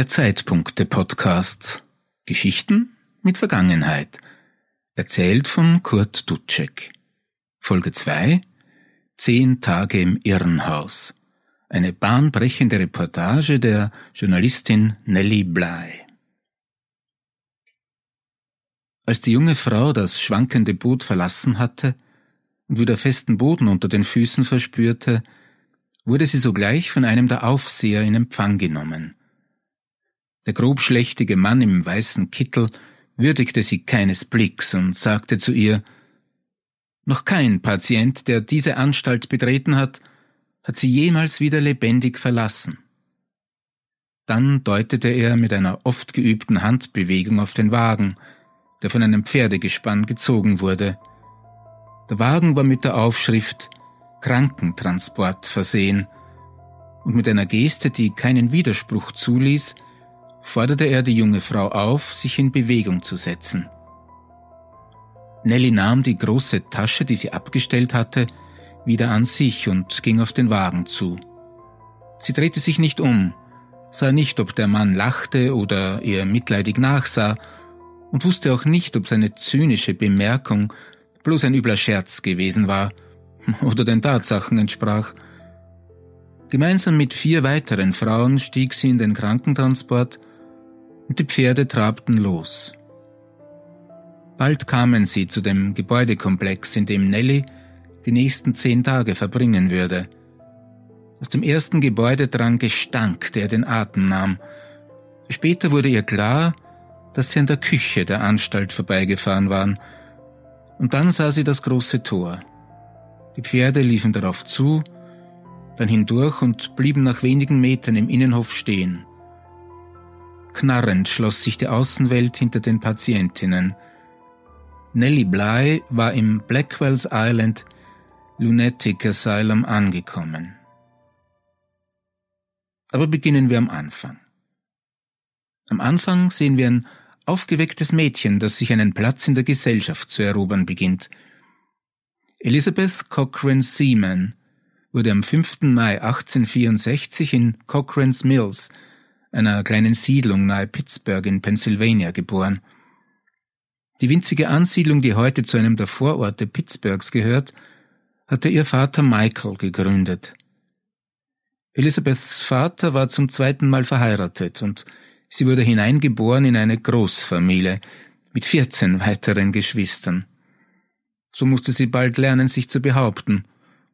Der Zeitpunkte-Podcast. Geschichten mit Vergangenheit. Erzählt von Kurt Dutschek. Folge 2. Zehn Tage im Irrenhaus. Eine bahnbrechende Reportage der Journalistin Nellie Bly. Als die junge Frau das schwankende Boot verlassen hatte und wieder festen Boden unter den Füßen verspürte, wurde sie sogleich von einem der Aufseher in Empfang genommen. Der grobschlächtige Mann im weißen Kittel würdigte sie keines Blicks und sagte zu ihr Noch kein Patient, der diese Anstalt betreten hat, hat sie jemals wieder lebendig verlassen. Dann deutete er mit einer oft geübten Handbewegung auf den Wagen, der von einem Pferdegespann gezogen wurde. Der Wagen war mit der Aufschrift Krankentransport versehen, und mit einer Geste, die keinen Widerspruch zuließ, forderte er die junge Frau auf, sich in Bewegung zu setzen. Nelly nahm die große Tasche, die sie abgestellt hatte, wieder an sich und ging auf den Wagen zu. Sie drehte sich nicht um, sah nicht, ob der Mann lachte oder ihr mitleidig nachsah, und wusste auch nicht, ob seine zynische Bemerkung bloß ein übler Scherz gewesen war oder den Tatsachen entsprach. Gemeinsam mit vier weiteren Frauen stieg sie in den Krankentransport und die Pferde trabten los. Bald kamen sie zu dem Gebäudekomplex, in dem Nelly die nächsten zehn Tage verbringen würde. Aus dem ersten Gebäude drang Gestank, der den Atem nahm. Später wurde ihr klar, dass sie an der Küche der Anstalt vorbeigefahren waren, und dann sah sie das große Tor. Die Pferde liefen darauf zu, dann hindurch und blieben nach wenigen Metern im Innenhof stehen. Knarrend schloss sich die Außenwelt hinter den Patientinnen. Nellie Bly war im Blackwells Island Lunatic Asylum angekommen. Aber beginnen wir am Anfang. Am Anfang sehen wir ein aufgewecktes Mädchen, das sich einen Platz in der Gesellschaft zu erobern beginnt. Elizabeth Cochrane Seaman wurde am 5. Mai 1864 in Cochrane's Mills einer kleinen Siedlung nahe Pittsburgh in Pennsylvania, geboren. Die winzige Ansiedlung, die heute zu einem der Vororte Pittsburghs gehört, hatte ihr Vater Michael gegründet. Elizabeths Vater war zum zweiten Mal verheiratet und sie wurde hineingeboren in eine Großfamilie mit vierzehn weiteren Geschwistern. So musste sie bald lernen, sich zu behaupten,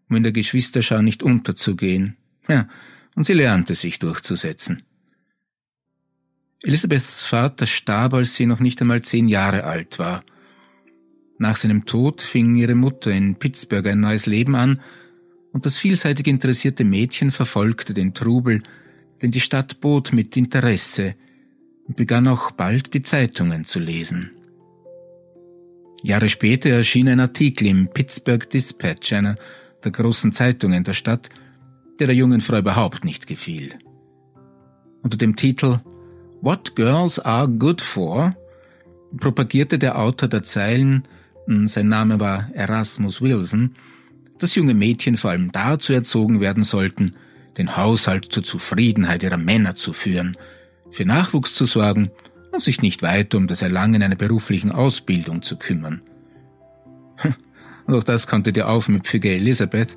um in der Geschwisterschau nicht unterzugehen. Ja, und sie lernte sich durchzusetzen. Elisabeths Vater starb, als sie noch nicht einmal zehn Jahre alt war. Nach seinem Tod fing ihre Mutter in Pittsburgh ein neues Leben an, und das vielseitig interessierte Mädchen verfolgte den Trubel, den die Stadt bot, mit Interesse und begann auch bald die Zeitungen zu lesen. Jahre später erschien ein Artikel im Pittsburgh Dispatch, einer der großen Zeitungen der Stadt, der der jungen Frau überhaupt nicht gefiel. Unter dem Titel What Girls Are Good For propagierte der Autor der Zeilen, hm, sein Name war Erasmus Wilson, dass junge Mädchen vor allem dazu erzogen werden sollten, den Haushalt zur Zufriedenheit ihrer Männer zu führen, für Nachwuchs zu sorgen und sich nicht weiter um das Erlangen einer beruflichen Ausbildung zu kümmern. Und auch das konnte die aufmüpfige Elisabeth,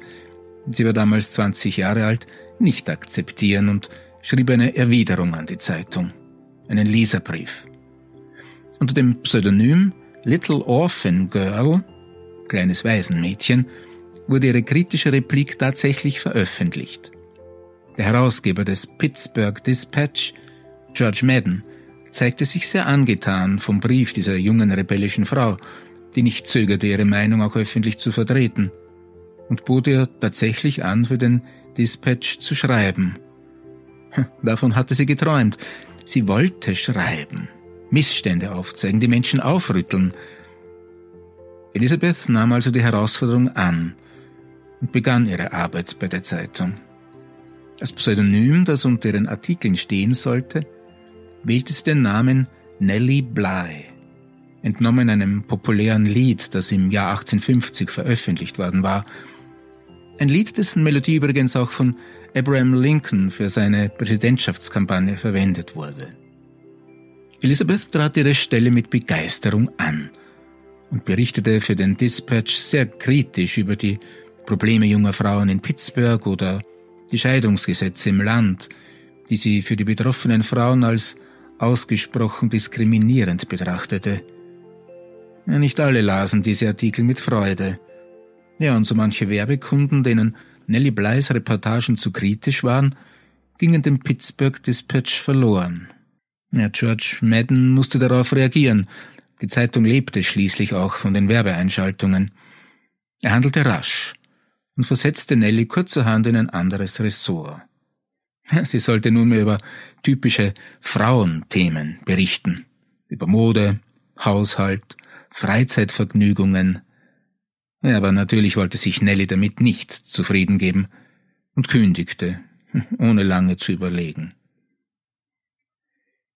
sie war damals 20 Jahre alt, nicht akzeptieren und schrieb eine Erwiderung an die Zeitung einen Leserbrief. Unter dem Pseudonym Little Orphan Girl, kleines Waisenmädchen, wurde ihre kritische Replik tatsächlich veröffentlicht. Der Herausgeber des Pittsburgh Dispatch, George Madden, zeigte sich sehr angetan vom Brief dieser jungen rebellischen Frau, die nicht zögerte, ihre Meinung auch öffentlich zu vertreten, und bot ihr tatsächlich an, für den Dispatch zu schreiben. Davon hatte sie geträumt, Sie wollte schreiben, Missstände aufzeigen, die Menschen aufrütteln. Elisabeth nahm also die Herausforderung an und begann ihre Arbeit bei der Zeitung. Als Pseudonym, das unter ihren Artikeln stehen sollte, wählte sie den Namen Nellie Bly, entnommen einem populären Lied, das im Jahr 1850 veröffentlicht worden war. Ein Lied, dessen Melodie übrigens auch von Abraham Lincoln für seine Präsidentschaftskampagne verwendet wurde. Elizabeth trat ihre Stelle mit Begeisterung an und berichtete für den Dispatch sehr kritisch über die Probleme junger Frauen in Pittsburgh oder die Scheidungsgesetze im Land, die sie für die betroffenen Frauen als ausgesprochen diskriminierend betrachtete. Ja, nicht alle lasen diese Artikel mit Freude. Ja, und so manche Werbekunden, denen Nellie Bleis Reportagen zu kritisch waren, gingen dem Pittsburgh Dispatch verloren. Ja, George Madden musste darauf reagieren. Die Zeitung lebte schließlich auch von den Werbeeinschaltungen. Er handelte rasch und versetzte Nelly kurzerhand in ein anderes Ressort. Sie sollte nunmehr über typische Frauenthemen berichten, über Mode, Haushalt, Freizeitvergnügungen. Aber natürlich wollte sich Nelly damit nicht zufrieden geben und kündigte, ohne lange zu überlegen.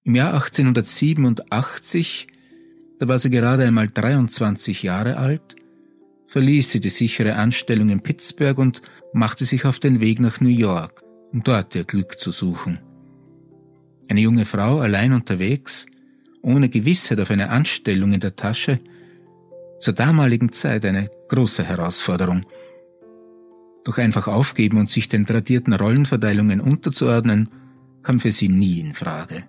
Im Jahr 1887, da war sie gerade einmal 23 Jahre alt, verließ sie die sichere Anstellung in Pittsburgh und machte sich auf den Weg nach New York, um dort ihr Glück zu suchen. Eine junge Frau allein unterwegs, ohne Gewissheit auf eine Anstellung in der Tasche, zur damaligen Zeit eine große Herausforderung. Doch einfach aufgeben und sich den tradierten Rollenverteilungen unterzuordnen, kam für sie nie in Frage.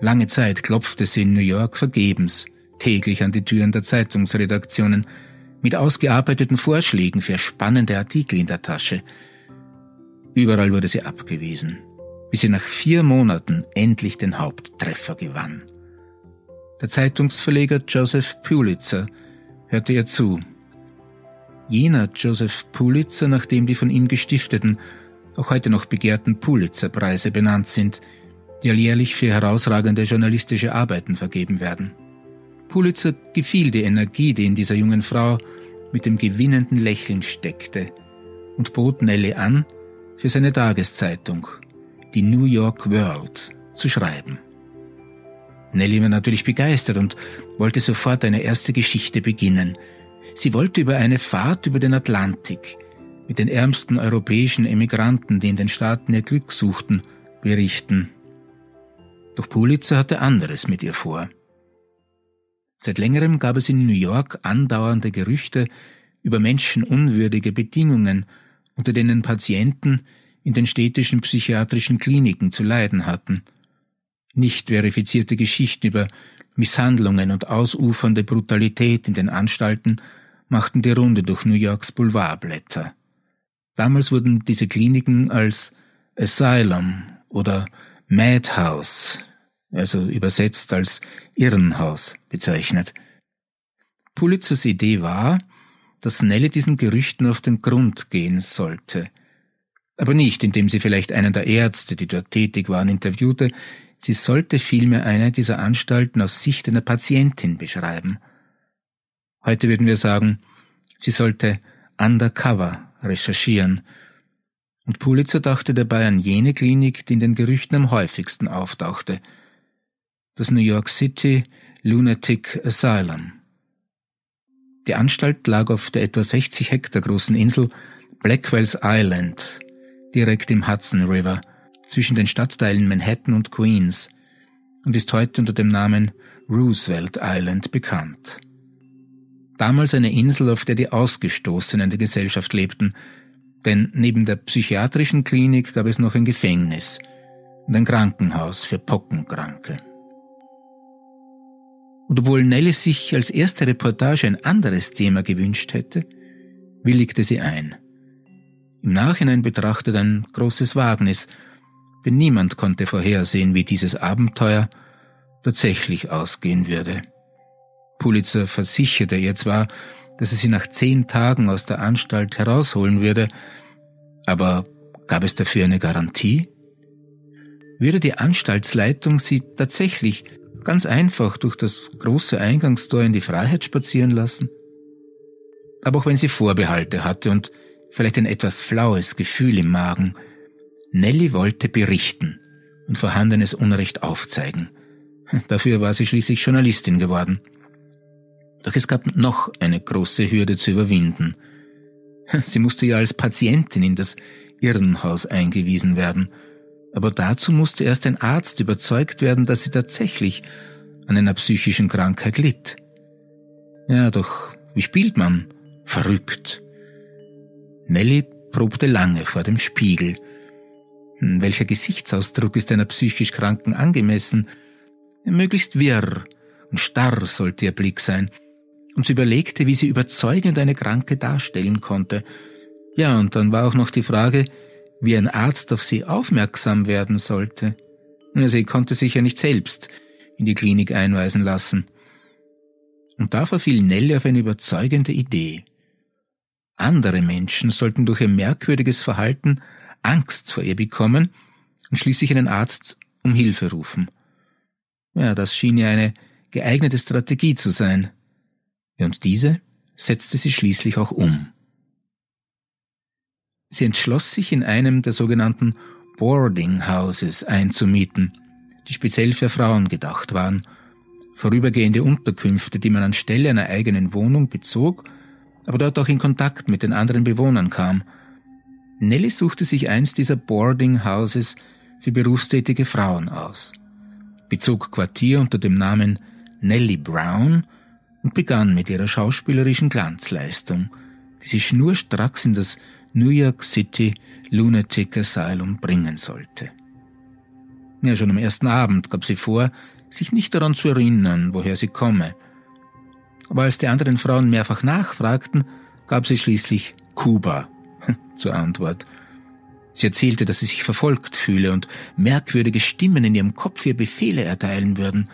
Lange Zeit klopfte sie in New York vergebens, täglich an die Türen der Zeitungsredaktionen, mit ausgearbeiteten Vorschlägen für spannende Artikel in der Tasche. Überall wurde sie abgewiesen, bis sie nach vier Monaten endlich den Haupttreffer gewann. Der Zeitungsverleger Joseph Pulitzer hörte ihr zu. Jener Joseph Pulitzer, nach dem die von ihm gestifteten, auch heute noch begehrten Pulitzerpreise benannt sind, die alljährlich für herausragende journalistische Arbeiten vergeben werden. Pulitzer gefiel die Energie, die in dieser jungen Frau mit dem gewinnenden Lächeln steckte, und bot Nelly an, für seine Tageszeitung, die New York World, zu schreiben. Nelly war natürlich begeistert und wollte sofort eine erste Geschichte beginnen. Sie wollte über eine Fahrt über den Atlantik mit den ärmsten europäischen Emigranten, die in den Staaten ihr Glück suchten, berichten. Doch Pulitzer hatte anderes mit ihr vor. Seit längerem gab es in New York andauernde Gerüchte über menschenunwürdige Bedingungen, unter denen Patienten in den städtischen psychiatrischen Kliniken zu leiden hatten. Nicht verifizierte Geschichten über Misshandlungen und ausufernde Brutalität in den Anstalten machten die Runde durch New Yorks Boulevardblätter. Damals wurden diese Kliniken als Asylum oder Madhouse, also übersetzt als Irrenhaus, bezeichnet. Pulitzers Idee war, dass Nelly diesen Gerüchten auf den Grund gehen sollte. Aber nicht, indem sie vielleicht einen der Ärzte, die dort tätig waren, interviewte, sie sollte vielmehr eine dieser Anstalten aus Sicht einer Patientin beschreiben. Heute würden wir sagen, sie sollte undercover recherchieren und Pulitzer dachte dabei an jene Klinik, die in den Gerüchten am häufigsten auftauchte. Das New York City Lunatic Asylum. Die Anstalt lag auf der etwa 60 Hektar großen Insel Blackwell's Island, direkt im Hudson River, zwischen den Stadtteilen Manhattan und Queens und ist heute unter dem Namen Roosevelt Island bekannt. Damals eine Insel, auf der die Ausgestoßenen der Gesellschaft lebten, denn neben der psychiatrischen Klinik gab es noch ein Gefängnis und ein Krankenhaus für Pockenkranke. Und obwohl Nelly sich als erste Reportage ein anderes Thema gewünscht hätte, willigte sie ein. Im Nachhinein betrachtet ein großes Wagnis, denn niemand konnte vorhersehen, wie dieses Abenteuer tatsächlich ausgehen würde. Pulitzer versicherte ihr zwar, dass er sie nach zehn Tagen aus der Anstalt herausholen würde, aber gab es dafür eine Garantie? Würde die Anstaltsleitung sie tatsächlich ganz einfach durch das große Eingangstor in die Freiheit spazieren lassen? Aber auch wenn sie Vorbehalte hatte und vielleicht ein etwas flaues Gefühl im Magen, Nelly wollte berichten und vorhandenes Unrecht aufzeigen. Dafür war sie schließlich Journalistin geworden. Doch es gab noch eine große Hürde zu überwinden. Sie musste ja als Patientin in das Irrenhaus eingewiesen werden, aber dazu musste erst ein Arzt überzeugt werden, dass sie tatsächlich an einer psychischen Krankheit litt. Ja, doch wie spielt man? Verrückt. Nelly probte lange vor dem Spiegel. Hm, welcher Gesichtsausdruck ist einer psychisch Kranken angemessen? Möglichst wirr und starr sollte ihr Blick sein. Und sie überlegte, wie sie überzeugend eine Kranke darstellen konnte. Ja, und dann war auch noch die Frage, wie ein Arzt auf sie aufmerksam werden sollte. Sie konnte sich ja nicht selbst in die Klinik einweisen lassen. Und da verfiel Nelly auf eine überzeugende Idee. Andere Menschen sollten durch ihr merkwürdiges Verhalten Angst vor ihr bekommen und schließlich einen Arzt um Hilfe rufen. Ja, das schien ihr eine geeignete Strategie zu sein. Und diese setzte sie schließlich auch um. Sie entschloss sich, in einem der sogenannten Boarding Houses einzumieten, die speziell für Frauen gedacht waren, vorübergehende Unterkünfte, die man anstelle einer eigenen Wohnung bezog, aber dort auch in Kontakt mit den anderen Bewohnern kam. Nelly suchte sich eins dieser Boarding Houses für berufstätige Frauen aus, bezog Quartier unter dem Namen Nellie Brown und begann mit ihrer schauspielerischen Glanzleistung, die sie schnurstracks in das New York City Lunatic Asylum bringen sollte. Ja, schon am ersten Abend gab sie vor, sich nicht daran zu erinnern, woher sie komme. Aber als die anderen Frauen mehrfach nachfragten, gab sie schließlich Kuba zur Antwort. Sie erzählte, dass sie sich verfolgt fühle und merkwürdige Stimmen in ihrem Kopf ihr Befehle erteilen würden.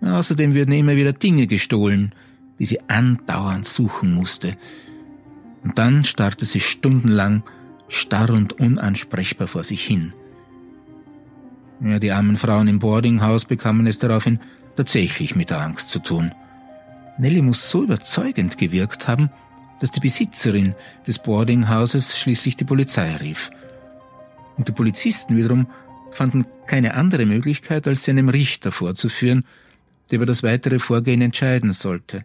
Außerdem würden immer wieder Dinge gestohlen, die sie andauernd suchen musste, und dann starrte sie stundenlang starr und unansprechbar vor sich hin. Ja, die armen Frauen im Boardinghaus bekamen es daraufhin tatsächlich mit der Angst zu tun. Nelly muss so überzeugend gewirkt haben, dass die Besitzerin des Boardinghauses schließlich die Polizei rief. Und die Polizisten wiederum fanden keine andere Möglichkeit, als sie einem Richter vorzuführen, der über das weitere Vorgehen entscheiden sollte.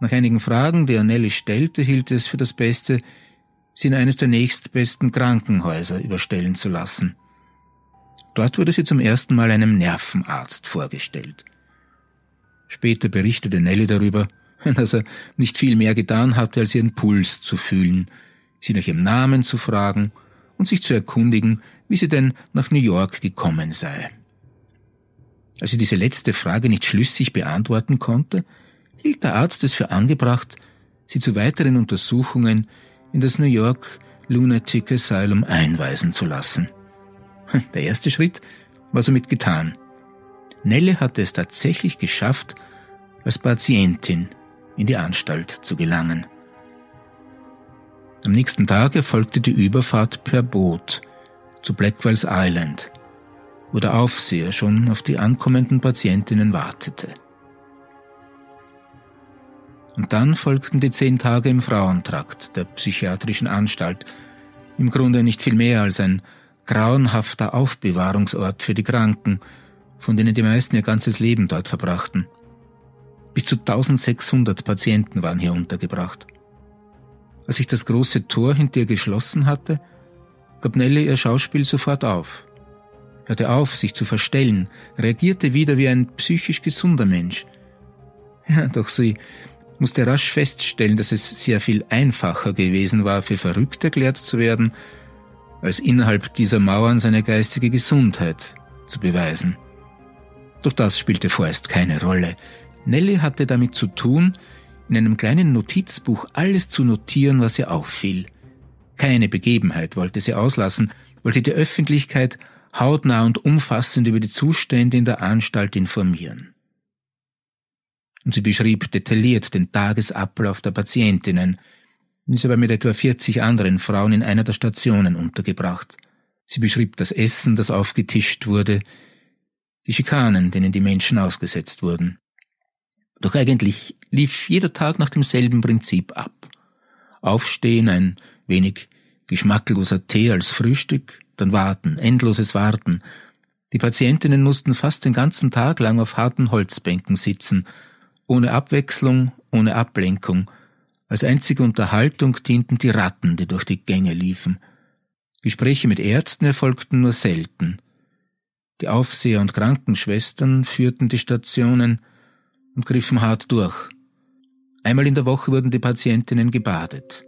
Nach einigen Fragen, die er Nelly stellte, hielt es für das Beste, sie in eines der nächstbesten Krankenhäuser überstellen zu lassen. Dort wurde sie zum ersten Mal einem Nervenarzt vorgestellt. Später berichtete Nelly darüber, dass er nicht viel mehr getan hatte, als ihren Puls zu fühlen, sie nach ihrem Namen zu fragen und sich zu erkundigen, wie sie denn nach New York gekommen sei. Als sie diese letzte Frage nicht schlüssig beantworten konnte, hielt der Arzt es für angebracht, sie zu weiteren Untersuchungen in das New York Lunatic Asylum einweisen zu lassen. Der erste Schritt war somit getan. Nelle hatte es tatsächlich geschafft, als Patientin in die Anstalt zu gelangen. Am nächsten Tag erfolgte die Überfahrt per Boot zu Blackwells Island, wo der Aufseher schon auf die ankommenden Patientinnen wartete. Und dann folgten die zehn Tage im Frauentrakt der psychiatrischen Anstalt, im Grunde nicht viel mehr als ein grauenhafter Aufbewahrungsort für die Kranken, von denen die meisten ihr ganzes Leben dort verbrachten. Bis zu 1600 Patienten waren hier untergebracht. Als sich das große Tor hinter ihr geschlossen hatte, gab Nelly ihr Schauspiel sofort auf, hörte auf, sich zu verstellen, reagierte wieder wie ein psychisch gesunder Mensch. Ja, doch sie musste rasch feststellen, dass es sehr viel einfacher gewesen war, für verrückt erklärt zu werden, als innerhalb dieser Mauern seine geistige Gesundheit zu beweisen. Doch das spielte vorerst keine Rolle. Nelly hatte damit zu tun, in einem kleinen Notizbuch alles zu notieren, was ihr auffiel. Keine Begebenheit wollte sie auslassen, wollte die Öffentlichkeit hautnah und umfassend über die Zustände in der Anstalt informieren und sie beschrieb detailliert den Tagesablauf der Patientinnen. Sie war mit etwa 40 anderen Frauen in einer der Stationen untergebracht. Sie beschrieb das Essen, das aufgetischt wurde, die Schikanen, denen die Menschen ausgesetzt wurden. Doch eigentlich lief jeder Tag nach demselben Prinzip ab. Aufstehen, ein wenig geschmackloser Tee als Frühstück, dann warten, endloses Warten. Die Patientinnen mussten fast den ganzen Tag lang auf harten Holzbänken sitzen ohne Abwechslung, ohne Ablenkung, Als einzige Unterhaltung dienten die Ratten, die durch die Gänge liefen. Gespräche mit Ärzten erfolgten nur selten. Die Aufseher und Krankenschwestern führten die Stationen und griffen hart durch. Einmal in der Woche wurden die Patientinnen gebadet.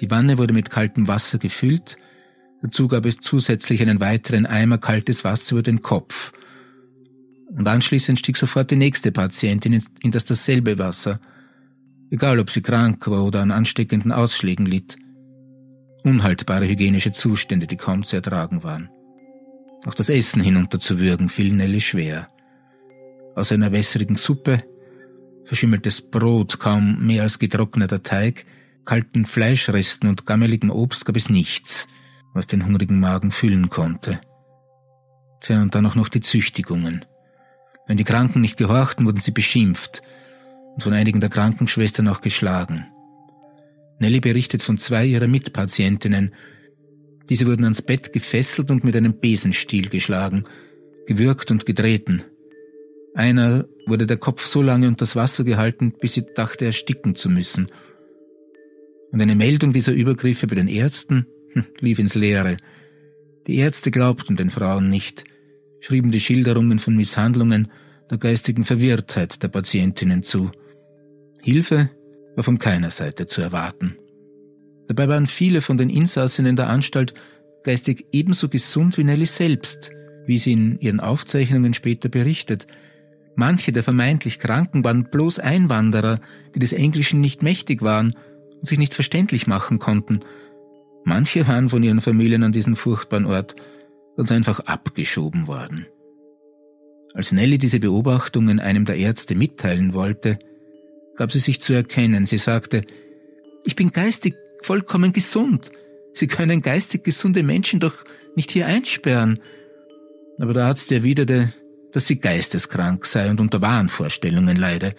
Die Wanne wurde mit kaltem Wasser gefüllt, dazu gab es zusätzlich einen weiteren Eimer kaltes Wasser über den Kopf. Und anschließend stieg sofort die nächste Patientin in das dasselbe Wasser – egal ob sie krank war oder an ansteckenden Ausschlägen litt. Unhaltbare hygienische Zustände, die kaum zu ertragen waren. Auch das Essen hinunterzuwürgen fiel Nelly schwer. Aus einer wässrigen Suppe, verschimmeltes Brot, kaum mehr als getrockneter Teig, kalten Fleischresten und gammeligem Obst gab es nichts, was den hungrigen Magen füllen konnte. Tja, und dann auch noch die Züchtigungen. Wenn die Kranken nicht gehorchten, wurden sie beschimpft, und von einigen der Krankenschwestern auch geschlagen. Nelly berichtet von zwei ihrer Mitpatientinnen. Diese wurden ans Bett gefesselt und mit einem Besenstiel geschlagen, gewürgt und getreten. Einer wurde der Kopf so lange unter das Wasser gehalten, bis sie dachte, ersticken zu müssen. Und eine Meldung dieser Übergriffe bei den Ärzten hm, lief ins Leere. Die Ärzte glaubten den Frauen nicht, schrieben die Schilderungen von Misshandlungen der geistigen Verwirrtheit der Patientinnen zu. Hilfe war von keiner Seite zu erwarten. Dabei waren viele von den Insassen in der Anstalt geistig ebenso gesund wie Nelly selbst, wie sie in ihren Aufzeichnungen später berichtet. Manche der vermeintlich Kranken waren bloß Einwanderer, die des Englischen nicht mächtig waren und sich nicht verständlich machen konnten. Manche waren von ihren Familien an diesen furchtbaren Ort ganz einfach abgeschoben worden. Als Nelly diese Beobachtungen einem der Ärzte mitteilen wollte, gab sie sich zu erkennen. Sie sagte, ich bin geistig vollkommen gesund. Sie können geistig gesunde Menschen doch nicht hier einsperren. Aber der Arzt erwiderte, dass sie geisteskrank sei und unter Wahnvorstellungen leide.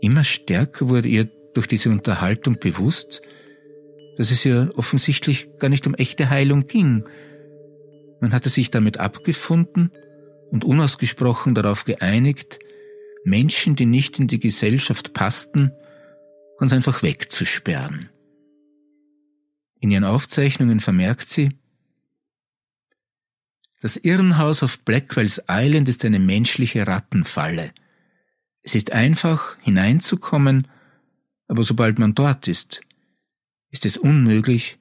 Immer stärker wurde ihr durch diese Unterhaltung bewusst, dass es ihr offensichtlich gar nicht um echte Heilung ging. Man hatte sich damit abgefunden und unausgesprochen darauf geeinigt, Menschen, die nicht in die Gesellschaft passten, ganz einfach wegzusperren. In ihren Aufzeichnungen vermerkt sie, das Irrenhaus auf Blackwells Island ist eine menschliche Rattenfalle. Es ist einfach, hineinzukommen, aber sobald man dort ist, ist es unmöglich,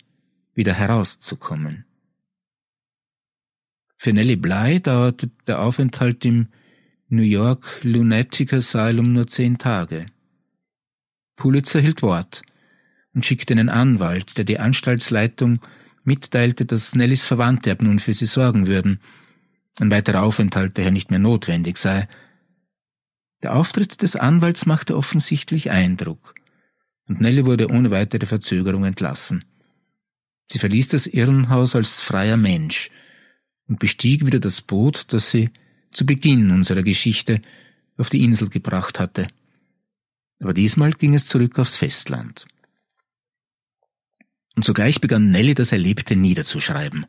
wieder herauszukommen. Für Nellie Bly dauerte der Aufenthalt im New York Lunatic Asylum nur zehn Tage. Pulitzer hielt Wort und schickte einen Anwalt, der die Anstaltsleitung mitteilte, dass Nellys Verwandte ab nun für sie sorgen würden, ein weiterer Aufenthalt daher nicht mehr notwendig sei. Der Auftritt des Anwalts machte offensichtlich Eindruck, und Nelly wurde ohne weitere Verzögerung entlassen. Sie verließ das Irrenhaus als freier Mensch und bestieg wieder das Boot, das sie zu Beginn unserer Geschichte auf die Insel gebracht hatte. Aber diesmal ging es zurück aufs Festland. Und sogleich begann Nelly das Erlebte niederzuschreiben.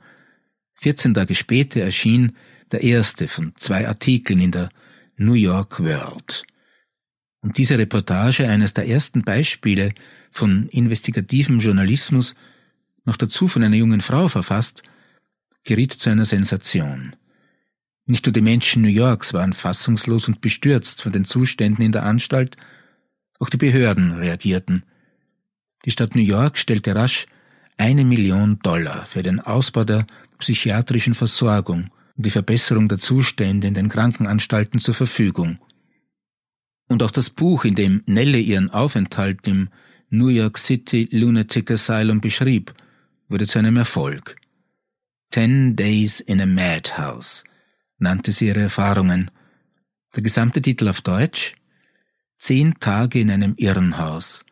Vierzehn Tage später erschien der erste von zwei Artikeln in der New York World. Und diese Reportage, eines der ersten Beispiele von investigativem Journalismus, noch dazu von einer jungen Frau verfasst, geriet zu einer Sensation. Nicht nur die Menschen New Yorks waren fassungslos und bestürzt von den Zuständen in der Anstalt, auch die Behörden reagierten. Die Stadt New York stellte rasch eine Million Dollar für den Ausbau der psychiatrischen Versorgung und die Verbesserung der Zustände in den Krankenanstalten zur Verfügung. Und auch das Buch, in dem Nelle ihren Aufenthalt im New York City Lunatic Asylum beschrieb, wurde zu einem Erfolg. Ten Days in a Madhouse – nannte sie ihre Erfahrungen. Der gesamte Titel auf Deutsch Zehn Tage in einem Irrenhaus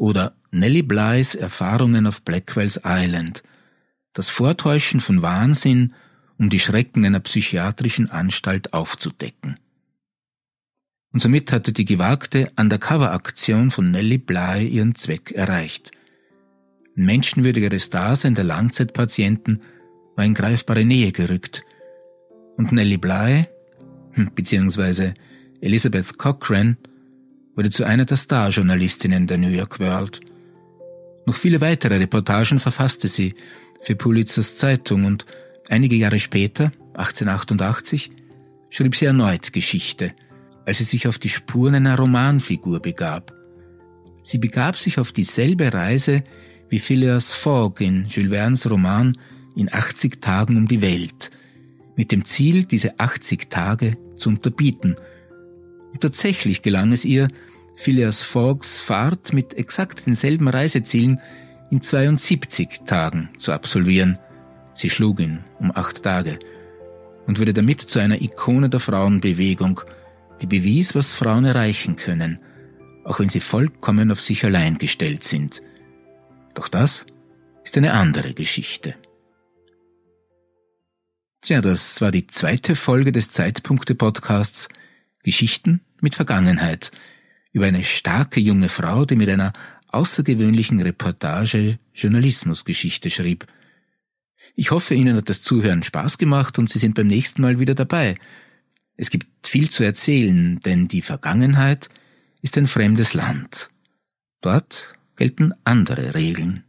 oder Nellie Blys Erfahrungen auf Blackwells Island. Das Vortäuschen von Wahnsinn, um die Schrecken einer psychiatrischen Anstalt aufzudecken. Und somit hatte die gewagte Undercover-Aktion von Nellie Bly ihren Zweck erreicht. Ein menschenwürdigeres Dasein der Langzeitpatienten war in greifbare Nähe gerückt – und Nellie Bly, hm, beziehungsweise Elizabeth Cochran, wurde zu einer der Starjournalistinnen der New York World. Noch viele weitere Reportagen verfasste sie für Pulitzers Zeitung und einige Jahre später, 1888, schrieb sie erneut Geschichte, als sie sich auf die Spuren einer Romanfigur begab. Sie begab sich auf dieselbe Reise wie Phileas Fogg in Jules Verne's Roman in 80 Tagen um die Welt, mit dem Ziel, diese 80 Tage zu unterbieten. Und tatsächlich gelang es ihr, Phileas Foggs Fahrt mit exakt denselben Reisezielen in 72 Tagen zu absolvieren. Sie schlug ihn um acht Tage und wurde damit zu einer Ikone der Frauenbewegung, die bewies, was Frauen erreichen können, auch wenn sie vollkommen auf sich allein gestellt sind. Doch das ist eine andere Geschichte. Tja, das war die zweite Folge des Zeitpunkte-Podcasts Geschichten mit Vergangenheit über eine starke junge Frau, die mit einer außergewöhnlichen Reportage Journalismusgeschichte schrieb. Ich hoffe, Ihnen hat das Zuhören Spaß gemacht und Sie sind beim nächsten Mal wieder dabei. Es gibt viel zu erzählen, denn die Vergangenheit ist ein fremdes Land. Dort gelten andere Regeln.